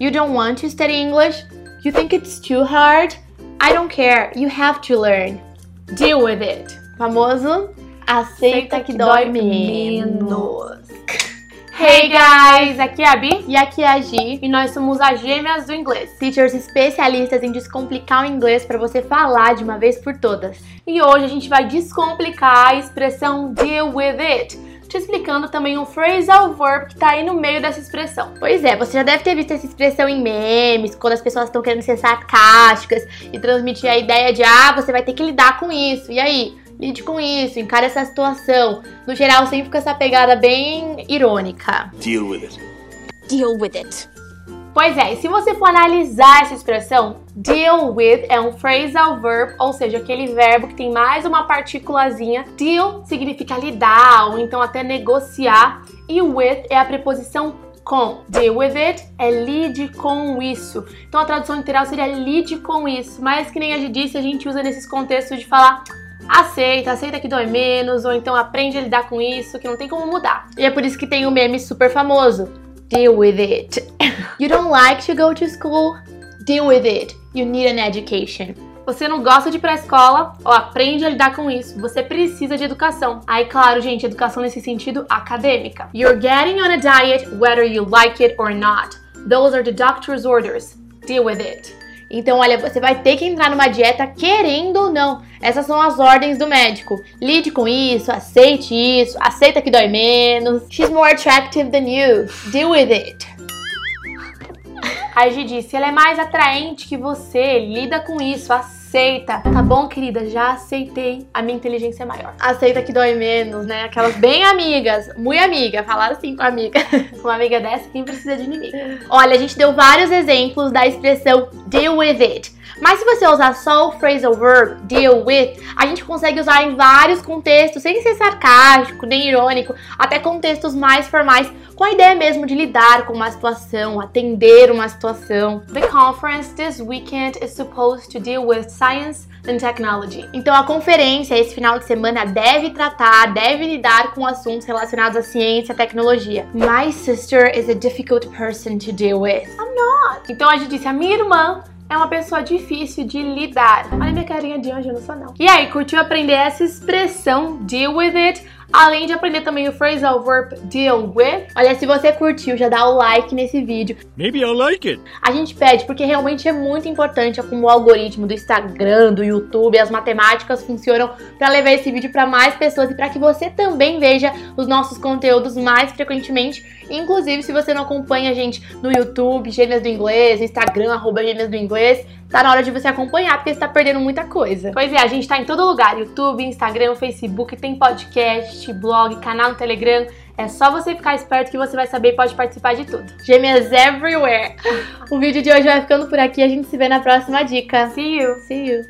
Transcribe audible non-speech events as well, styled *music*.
You don't want to study English? You think it's too hard? I don't care. You have to learn. Deal with it. Famoso aceita que dói menos. Hey guys, aqui é a Bi E aqui é a Gi, e nós somos as gêmeas do inglês. teachers especialistas em descomplicar o inglês para você falar de uma vez por todas. E hoje a gente vai descomplicar a expressão deal with it, te explicando também um phrasal verb que tá aí no meio dessa expressão. Pois é, você já deve ter visto essa expressão em memes, quando as pessoas estão querendo ser sarcásticas e transmitir a ideia de ah, você vai ter que lidar com isso. E aí? Lide com isso, encare essa situação. No geral, sempre fica essa pegada bem irônica. Deal with it. Deal with it. Pois é, e se você for analisar essa expressão, deal with é um phrasal verb, ou seja, aquele verbo que tem mais uma partículazinha. Deal significa lidar ou então até negociar, e with é a preposição com. Deal with it é lide com isso. Então a tradução literal seria lide com isso, mas que nem a gente disse, a gente usa nesses contextos de falar aceita, aceita que dói menos, ou então aprende a lidar com isso, que não tem como mudar. E é por isso que tem um meme super famoso. Deal with it. *laughs* You don't like to go to school? Deal with it. You need an education. Você não gosta de ir pra escola, ou aprende a lidar com isso. Você precisa de educação. Aí, claro, gente, educação nesse sentido acadêmica. You're getting on a diet whether you like it or not. Those are the doctor's orders. Deal with it. Então, olha, você vai ter que entrar numa dieta querendo ou não. Essas são as ordens do médico. Lide com isso, aceite isso, aceita que dói menos. She's more attractive than you. Deal with it. Aí Gi disse, ela é mais atraente que você, lida com isso, aceita. Tá bom, querida, já aceitei. A minha inteligência é maior. Aceita que dói menos, né? Aquelas bem amigas, muito amiga, falar assim com a amiga. *laughs* Com uma amiga dessa, quem precisa de inimigo? Olha, a gente deu vários exemplos da expressão deal with it. Mas se você usar só o phrasal verb deal with, a gente consegue usar em vários contextos, sem ser sarcástico nem irônico, até contextos mais formais, com a ideia mesmo de lidar com uma situação, atender uma situação. The conference this weekend is supposed to deal with science and technology. Então a conferência esse final de semana deve tratar, deve lidar com assuntos relacionados à ciência e tecnologia. My sister is a difficult person to deal with. I'm not. Então a gente disse, a minha irmã é uma pessoa difícil de lidar. Olha minha carinha de anjo, não sou não. E aí, curtiu aprender essa expressão, deal with it? Além de aprender também o phrasal verb deal with. Olha, se você curtiu, já dá o like nesse vídeo. Maybe I'll like it. A gente pede porque realmente é muito importante como o algoritmo do Instagram, do YouTube, as matemáticas funcionam para levar esse vídeo para mais pessoas e para que você também veja os nossos conteúdos mais frequentemente. Inclusive, se você não acompanha a gente no YouTube, Gêmeas do Inglês, Instagram, arroba Gêmeas do Inglês, tá na hora de você acompanhar, porque você tá perdendo muita coisa. Pois é, a gente tá em todo lugar: YouTube, Instagram, Facebook, tem podcast, blog, canal no Telegram. É só você ficar esperto que você vai saber e pode participar de tudo. Gêmeas everywhere! *laughs* O vídeo de hoje vai ficando por aqui, a gente se vê na próxima dica. See you! See you!